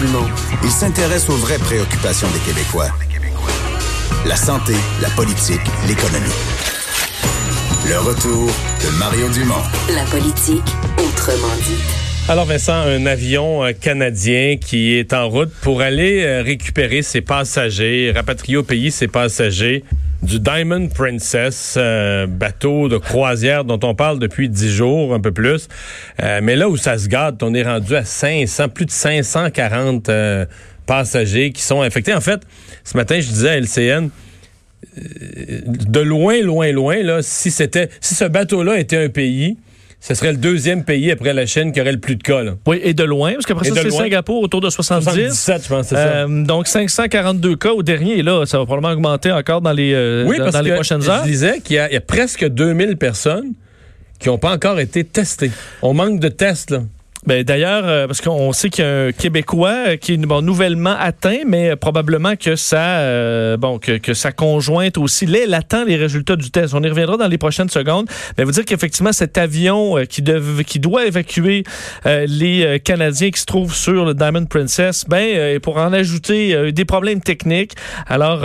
Dumont. Il s'intéresse aux vraies préoccupations des Québécois. La santé, la politique, l'économie. Le retour de Mario Dumont. La politique, autrement dit. Alors Vincent, un avion euh, canadien qui est en route pour aller euh, récupérer ses passagers, rapatrier au pays ses passagers du Diamond Princess, euh, bateau de croisière dont on parle depuis dix jours, un peu plus. mais là où ça se garde, on est rendu à 500, plus de 540 passagers qui sont infectés. En fait, ce matin, je disais à LCN, de loin, loin, loin, là, si c'était, si ce bateau-là était un pays, ce serait le deuxième pays après la Chine qui aurait le plus de cas. Là. Oui, et de loin, parce qu'après ça, c'est Singapour autour de 70. 77, je pense, c'est ça. Euh, donc 542 cas au dernier, et là, ça va probablement augmenter encore dans les, euh, oui, dans, les prochaines heures. Je disais qu'il y, y, a presque 2000 personnes qui n'ont pas encore été testées. On manque de tests, là. Ben, D'ailleurs, euh, parce qu'on sait qu'il y a un Québécois qui est bon, nouvellement atteint, mais probablement que sa, euh, bon, que, que, sa conjointe aussi, là, elle attend les résultats du test. On y reviendra dans les prochaines secondes. Mais vous dire qu'effectivement, cet avion euh, qui, dev, qui doit évacuer les Canadiens qui se trouvent sur le Diamond Princess, ben, pour en ajouter des problèmes techniques, alors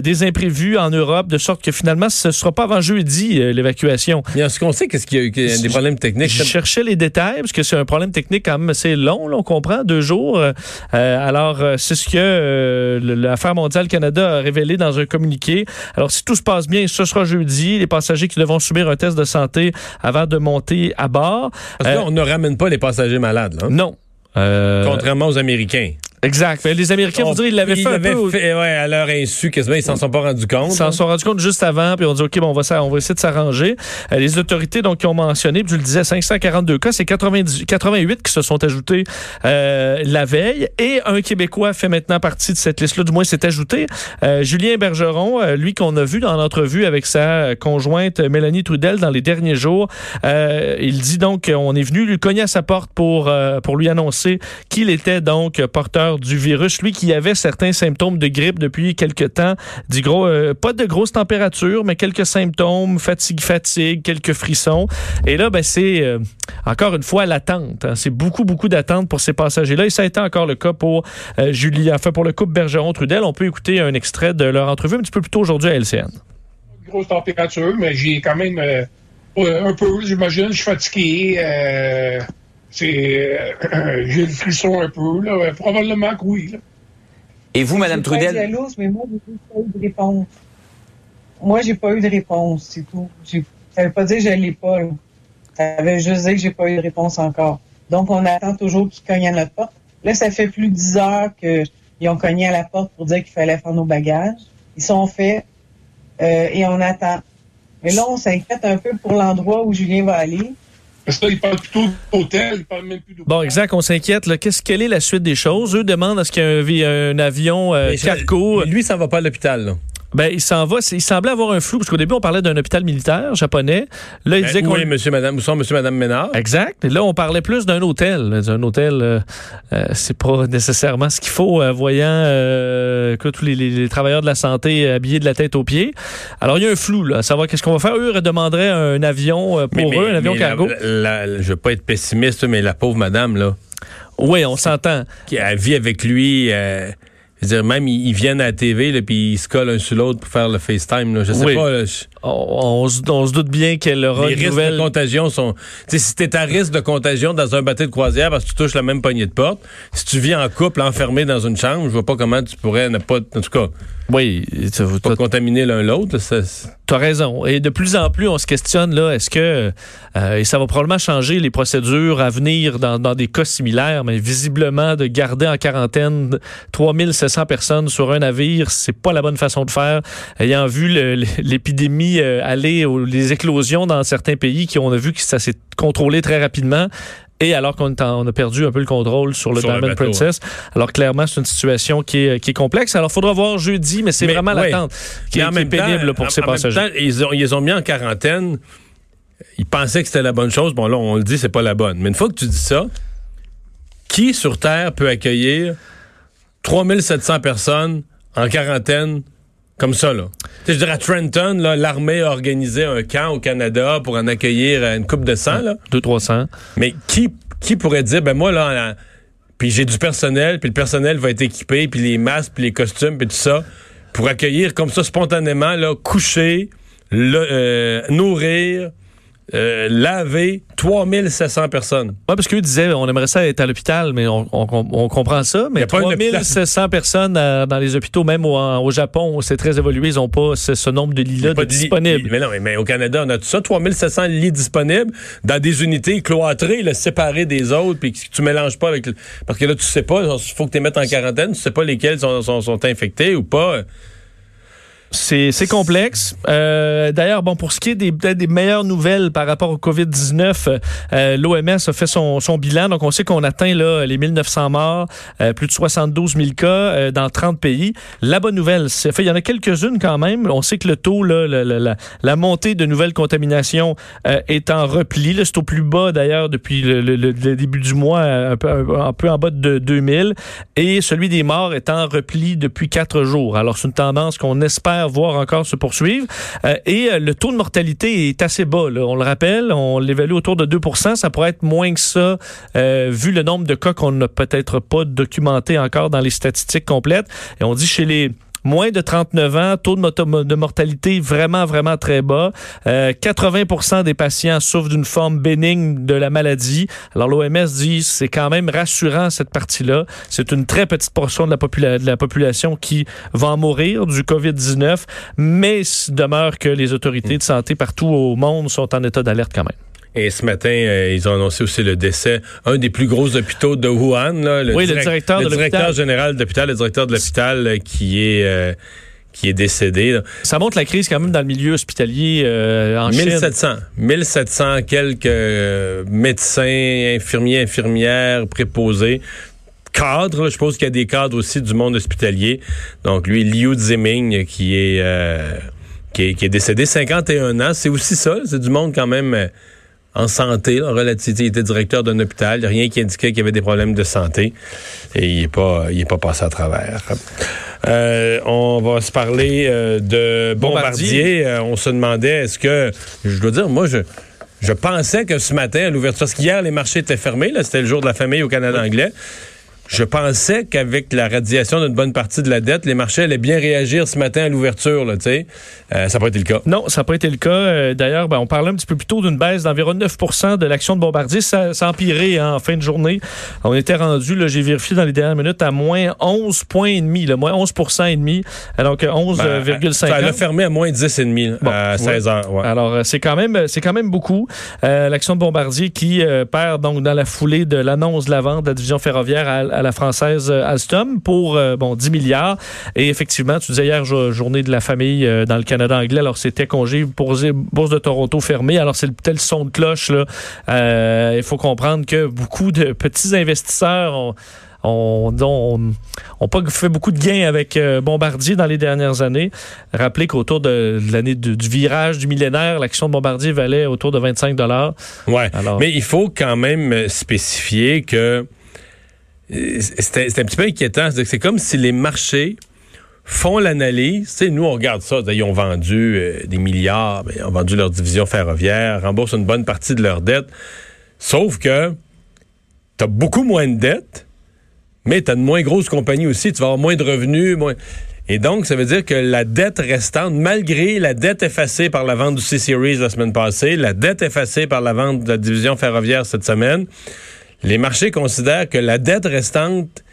des imprévus en Europe, de sorte que finalement, ce ne sera pas avant jeudi l'évacuation. Est-ce qu'on sait qu'est-ce qu'il y, y, a des problèmes techniques? Je cherchais les détails, parce que c'est un problème technique quand même assez long, là, on comprend, deux jours. Euh, alors, c'est ce que euh, l'Affaire mondiale Canada a révélé dans un communiqué. Alors, si tout se passe bien, ce sera jeudi. Les passagers qui devront subir un test de santé avant de monter à bord. Parce que là, on ne ramène pas les passagers malades. Là. Non. Contrairement aux Américains. Exact. Les Américains, vous dire, ils l'avaient fait un peu. Fait, ouais, à leur insu, quasiment, ils s'en sont pas rendus compte. Ils s'en sont rendus compte juste avant, puis on dit, OK, bon, on va, on va essayer de s'arranger. Euh, les autorités, donc, qui ont mentionné, puis je le disais, 542 cas, c'est 88 qui se sont ajoutés euh, la veille, et un Québécois fait maintenant partie de cette liste-là, du moins s'est ajouté. Euh, Julien Bergeron, euh, lui qu'on a vu dans l'entrevue avec sa conjointe Mélanie Trudel dans les derniers jours, euh, il dit donc qu'on est venu lui cogner à sa porte pour, pour lui annoncer qu'il était donc porteur du virus. Lui qui avait certains symptômes de grippe depuis quelques temps, du gros, euh, pas de grosses températures, mais quelques symptômes, fatigue, fatigue, quelques frissons. Et là, ben, c'est euh, encore une fois l'attente. Hein. C'est beaucoup, beaucoup d'attente pour ces passagers-là. Et ça a été encore le cas pour euh, Julie, enfin pour le couple Bergeron-Trudel. On peut écouter un extrait de leur entrevue un petit peu plus tôt aujourd'hui à LCN. Grosse température, mais j'ai quand même un peu, j'imagine, je suis fatigué. C'est, euh, j'ai le frisson un peu, là. Probablement que oui, là. Et vous, Mme Trudel? Je jalouse, mais moi, j'ai pas eu de réponse. Moi, j'ai pas eu de réponse, c'est tout. Ça veut pas dire que je l'ai pas, là. Ça veut juste dire que j'ai pas eu de réponse encore. Donc, on attend toujours qu'ils cognent à notre porte. Là, ça fait plus de 10 heures qu'ils ont cogné à la porte pour dire qu'il fallait faire nos bagages. Ils sont faits euh, et on attend. Mais là, on s'inquiète un peu pour l'endroit où Julien va aller. Parce que là, ils parlent plutôt d'hôtel, ils parlent même plus d'hôtel. Bon, exact, on s'inquiète. Qu'est-ce quelle est la suite des choses? Eux demandent à ce qu'il y ait un, un avion euh, cargo. Lui, ça va pas à l'hôpital. Ben, il s'en va. Il semblait avoir un flou, parce qu'au début, on parlait d'un hôpital militaire japonais. Là, il ben, disait qu'on. Oui, monsieur, madame, où sont monsieur, madame Ménard? Exact. Et là, on parlait plus d'un hôtel. Un hôtel, euh, euh, c'est pas nécessairement ce qu'il faut, euh, voyant euh, que tous les, les, les, travailleurs de la santé habillés de la tête aux pieds. Alors, il y a un flou, là, à savoir qu'est-ce qu'on va faire. Eux demanderaient un avion pour mais, eux, un avion cargo. La, la, je veux pas être pessimiste, mais la pauvre madame, là. Oui, on s'entend. Qui a vit avec lui. Euh, je veux dire, même ils, ils viennent à la TV, là, puis ils se collent un sur l'autre pour faire le FaceTime. Là. Je sais Oui. pas. là, je- On, on se- on se doute bien qu'elle aura les une risques nouvelle. de contagion sont. Si t'es à risque de contagion dans un bateau de croisière parce que tu touches la même poignée de porte, si tu vis en couple enfermé dans une chambre, je vois pas comment tu pourrais ne pas, en tout cas, Oui, tu pas contaminer l'un l'autre. là, ça- c'est- as raison. Et de plus en plus, on se questionne là, est-ce que euh, et ça va probablement changer les procédures à venir dans, dans des cas similaires, mais visiblement de garder en quarantaine 3700 personnes sur un navire, c'est pas la bonne façon de faire. Ayant vu le- euh, aller, aux, les éclosions dans certains pays, qui on a vu que ça s'est contrôlé très rapidement. et alors qu'on on a perdu un peu le contrôle sur le Sur le Diamond bateau, Princess. Alors clairement, c'est une situation qui est, qui est complexe. Alors, il faudra voir jeudi, mais c'est vraiment ouais. l'attente qui, en qui est même pénible pour en- ces en même passagers. temps, ils, ont, ils les ont mis en quarantaine. Ils pensaient que c'était la bonne chose. Bon, là, on le dit, c'est pas la bonne. Mais une fois que tu dis ça, qui sur Terre peut accueillir 3700 personnes en quarantaine comme ça, là? Tu sais, je dirais à Trenton, là, l'armée a organisé un camp au Canada pour en accueillir euh, une coupe de sang, là. 200-300. Mais qui, qui pourrait dire, ben moi, là, là, puis j'ai du personnel, puis le personnel va être équipé, puis les masques, puis les costumes, puis tout ça, pour accueillir comme ça spontanément, là, coucher, le- euh, nourrir, euh, laver 3700 personnes. Oui, parce qu'eux disaient on aimerait ça être à l'hôpital, mais on, on- on comprend ça. Y Mais a pas un hôpital. 3700 personnes dans les hôpitaux, même au, au Japon, c'est très évolué. Ils n'ont pas ce, ce nombre de lits-là de lit- disponibles. Mais non, mais, mais au Canada, on a tout ça, 3700 lits disponibles dans des unités cloîtrées, là, séparées des autres, puis que tu mélanges pas avec... Parce que là, tu sais pas, il faut que tu les mettes en quarantaine, tu sais pas lesquels sont, sont, sont infectés ou pas. C'est complexe. Euh, D'ailleurs, bon, pour ce qui est des, peut-être des meilleures nouvelles par rapport au COVID-19, euh, l'OMS a fait son, son bilan. Donc, on sait qu'on atteint là, les 1900 morts, euh, plus de 72 000 cas euh, dans 30 pays. La bonne nouvelle, c'est fait, il y en a quelques-unes quand même. On sait que le taux, là, le- la, la montée de nouvelles contaminations euh, est en repli. C'est au plus bas d'ailleurs depuis le, le- le- début du mois, euh, un peu, un peu en bas de 2000. Et celui des morts est en repli depuis quatre jours. Alors, c'est une tendance qu'on espère voir encore se poursuivre. Euh, et euh, le taux de mortalité est assez bas. On le rappelle, on l'évalue autour de 2% Ça pourrait être moins que ça, euh, vu le nombre de cas qu'on n'a peut-être pas documenté encore dans les statistiques complètes. Et on dit chez les Moins de 39 ans, taux de, mortalité vraiment, vraiment très bas. Euh, 80 des patients souffrent d'une forme bénigne de la maladie. Alors l'OMS dit c'est quand même rassurant cette partie-là. C'est une très petite portion de la, de la population qui va en mourir du COVID-19, mais demeure que les autorités de santé partout au monde sont en état d'alerte quand même. Et ce matin, euh, ils ont annoncé aussi le décès, un des plus gros hôpitaux de Wuhan, là, le, Oui, le directeur le de directeur l'hôpital. général le directeur de l'hôpital euh, qui est euh, qui est décédé. là. Ça montre la crise quand même dans le milieu hospitalier euh, en Chine. 1700, 1700 quelques médecins, infirmiers, infirmières, préposés. Cadres, là, je suppose qu'il y a des cadres aussi du monde hospitalier. Donc lui, Liu Ziming, qui est, euh, qui est, qui est décédé 51 ans, c'est aussi ça, c'est du monde quand même en santé, là, relativement. Il était directeur d'un hôpital, rien qui indiquait qu'il y avait des problèmes de santé. Et il n'est pas, il est pas passé à travers. Euh, on va se parler euh, de Bombardier. Bombardier. Euh, on se demandait, est-ce que, je dois dire, moi, je, je pensais que ce matin, à l'ouverture, parce qu'hier, les marchés étaient fermés, c'était le jour de la famille au Canada anglais. Je pensais qu'avec la radiation d'une bonne partie de la dette, les marchés allaient bien réagir ce matin à l'ouverture, là. Euh, ça n'a pas été le cas. Non, ça n'a pas été le cas. Euh, D'ailleurs, ben, on parlait un petit peu plus tôt d'une baisse d'environ 9% de l'action de Bombardier. Ça, ça a empiré hein, en fin de journée. On était rendu, là, j'ai vérifié dans les dernières minutes, à moins 11 points et demi, moins 11 et demi. Alors que 11,50. Ça l'a fermé à moins 10,5 Bon, à 16 heures. ouais. Alors, euh, c'est quand même, c'est quand même beaucoup. Euh, L'action de Bombardier qui euh, perd donc dans la foulée de l'annonce de la vente de la division ferroviaire à, à la française euh, Alstom pour euh, bon 10 milliards. Et effectivement, tu disais hier jo- journée de la famille euh, dans le Canada anglais. Alors c'était congé bourse, bourse de Toronto fermée. Alors c'est le tel son de cloche là. Euh, Il faut comprendre que beaucoup de petits investisseurs ont on on, on pas fait beaucoup de gains avec Bombardier dans les dernières années. Rappelez qu'autour de, de l'année du, du virage du millénaire, l'action de Bombardier valait autour de 25 dollars. Ouais. Alors- Mais il faut quand même spécifier que c'est un petit peu inquiétant. C'est comme si les marchés font l'analyse. Nous, on regarde ça. Ils ont vendu euh, des milliards, ben, ils ont vendu leur division ferroviaire, remboursent une bonne partie de leur dette. Sauf que tu as beaucoup moins de dettes, mais tu as de moins grosses compagnies aussi. Tu vas avoir moins de revenus. Et donc, ça veut dire que la dette restante, malgré la dette effacée par la vente du C-Series la semaine passée, la dette effacée par la vente de la division ferroviaire cette semaine, les marchés considèrent que la dette restante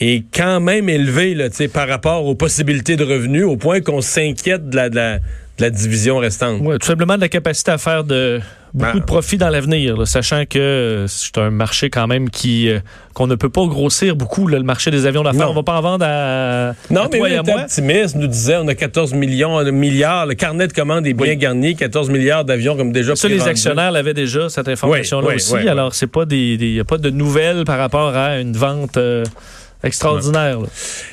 est quand même élevée là, par rapport aux possibilités de revenus, au point qu'on s'inquiète de la, de la- de la division restante. Tout simplement de la capacité à faire de beaucoup Ben, de profit dans l'avenir, sachant que euh, c'est un marché quand même qui euh, qu'on ne peut pas grossir beaucoup, là, le marché des avions d'affaires. On va pas en vendre à, Non, à mais toi lui et à était moi. optimiste, nous disait on a 14 millions, un milliard, le carnet de commandes est bien Oui. garni, 14 milliards d'avions comme déjà Ça, les actionnaires l'avaient déjà, cette information-là Oui, aussi. Alors, c'est pas des, des- y a pas de nouvelles par rapport à une vente euh, extraordinaire. là.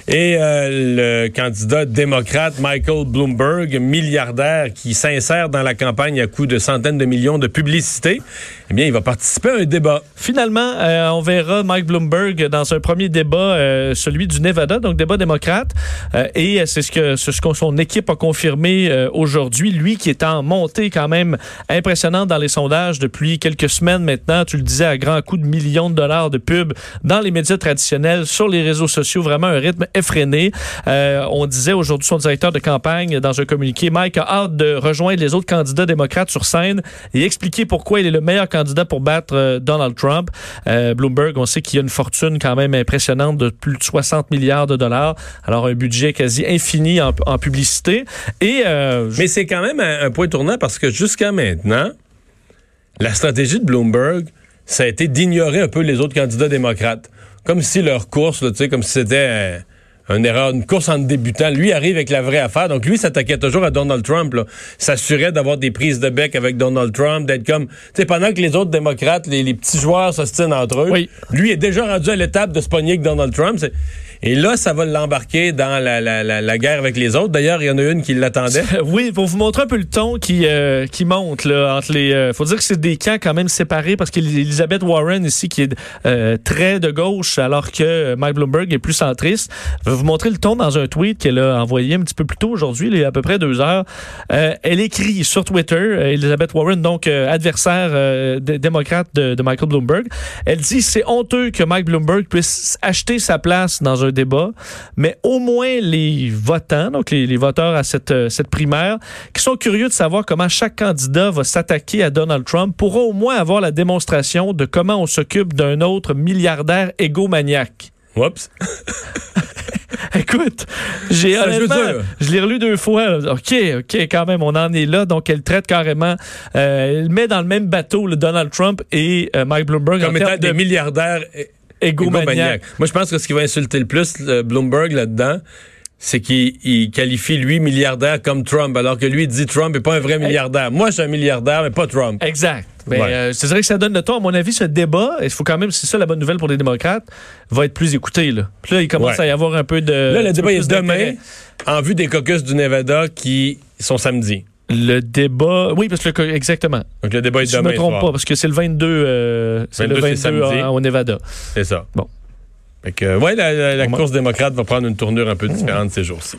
Et euh, le candidat démocrate Michael Bloomberg, milliardaire qui s'insère dans la campagne à coût de centaines de millions de publicité, eh bien, il va participer à un débat. Finalement, euh, on verra Mike Bloomberg dans un premier débat, euh, celui du Nevada, donc débat démocrate. Et c'est ce que, ce que son équipe a confirmé aujourd'hui. Lui qui est en montée quand même impressionnante dans les sondages depuis quelques semaines maintenant. Tu le disais, à grands coups de millions de dollars de pub dans les médias traditionnels, sur les réseaux sociaux, vraiment un rythme effréné. Euh, on disait aujourd'hui son directeur de campagne dans un communiqué, Mike a hâte de rejoindre les autres candidats démocrates sur scène et expliquer pourquoi il est le meilleur candidat pour battre euh, Donald Trump. Euh, Bloomberg, on sait qu'il a une fortune quand même impressionnante de plus de 60 milliards de dollars. Alors un budget quasi infini en, publicité. Et Mais c'est quand même un point tournant parce que jusqu'à maintenant, la stratégie de Bloomberg, ça a été d'ignorer un peu les autres candidats démocrates. Comme si leur course, là, tu sais, comme si c'était une erreur, une course en débutant. Lui arrive avec la vraie affaire. Donc lui s'attaquait toujours à Donald Trump. S'assurait d'avoir des prises de bec avec Donald Trump, d'être comme, tu sais, pendant que les autres démocrates, les, les petits joueurs s'ostinent entre eux. Oui. Lui est déjà rendu à l'étape de se pogner avec Donald Trump. Et là, ça va l'embarquer dans la, la, la, la guerre avec les autres. D'ailleurs, il y en a une qui l'attendait. Oui, pour vous montrer un peu le ton qui, euh, qui monte là, entre les. euh, faut dire que c'est des camps quand même séparés parce qu'Elizabeth Warren ici qui est euh, très de gauche alors que euh, Mike Bloomberg est plus centriste. Vous montrer le ton dans un tweet qu'elle a envoyé un petit peu plus tôt aujourd'hui, il y a à peu près deux heures. Euh, elle écrit sur Twitter, euh, Elizabeth Warren, donc euh, adversaire démocrate de, de Michael Bloomberg. Elle dit c'est honteux que Mike Bloomberg puisse acheter sa place dans un débat, mais au moins les votants, donc les, les voteurs à cette, cette primaire, qui sont curieux de savoir comment chaque candidat va s'attaquer à Donald Trump, pourront au moins avoir la démonstration de comment on s'occupe d'un autre milliardaire égomaniaque. Oups. Écoute, j'ai honnêtement, je l'ai relu deux fois. OK, OK, quand même, on en est là. Donc, elle traite carrément, euh, elle met dans le même bateau le Donald Trump et euh, Mike Bloomberg Comme en étant des de milliardaires égomaniaques. Moi, je pense que ce qui va insulter le plus Bloomberg là-dedans, c'est qu'il il qualifie lui milliardaire comme Trump, alors que lui il dit Trump n'est pas un vrai milliardaire. Moi, je suis un milliardaire, mais pas Trump. Exact. Ben, Ouais. euh, c'est vrai que ça donne le ton. À mon avis, ce débat, il faut quand même, c'est ça la bonne nouvelle pour les démocrates, va être plus écouté. Là. Puis là, il commence Ouais. à y avoir un peu de. Là, le débat est demain, en vue des caucus du Nevada qui sont samedi. Le débat. Oui, parce que le- exactement. Donc, le débat est Si je demain me trompe soir. pas, parce que c'est le 22, euh, c'est le 22, c'est 22 samedi. en- au Nevada. C'est ça. Bon. Fait que, ouais, la, la- la Bon. course démocrate va prendre une tournure un peu différente ces jours-ci.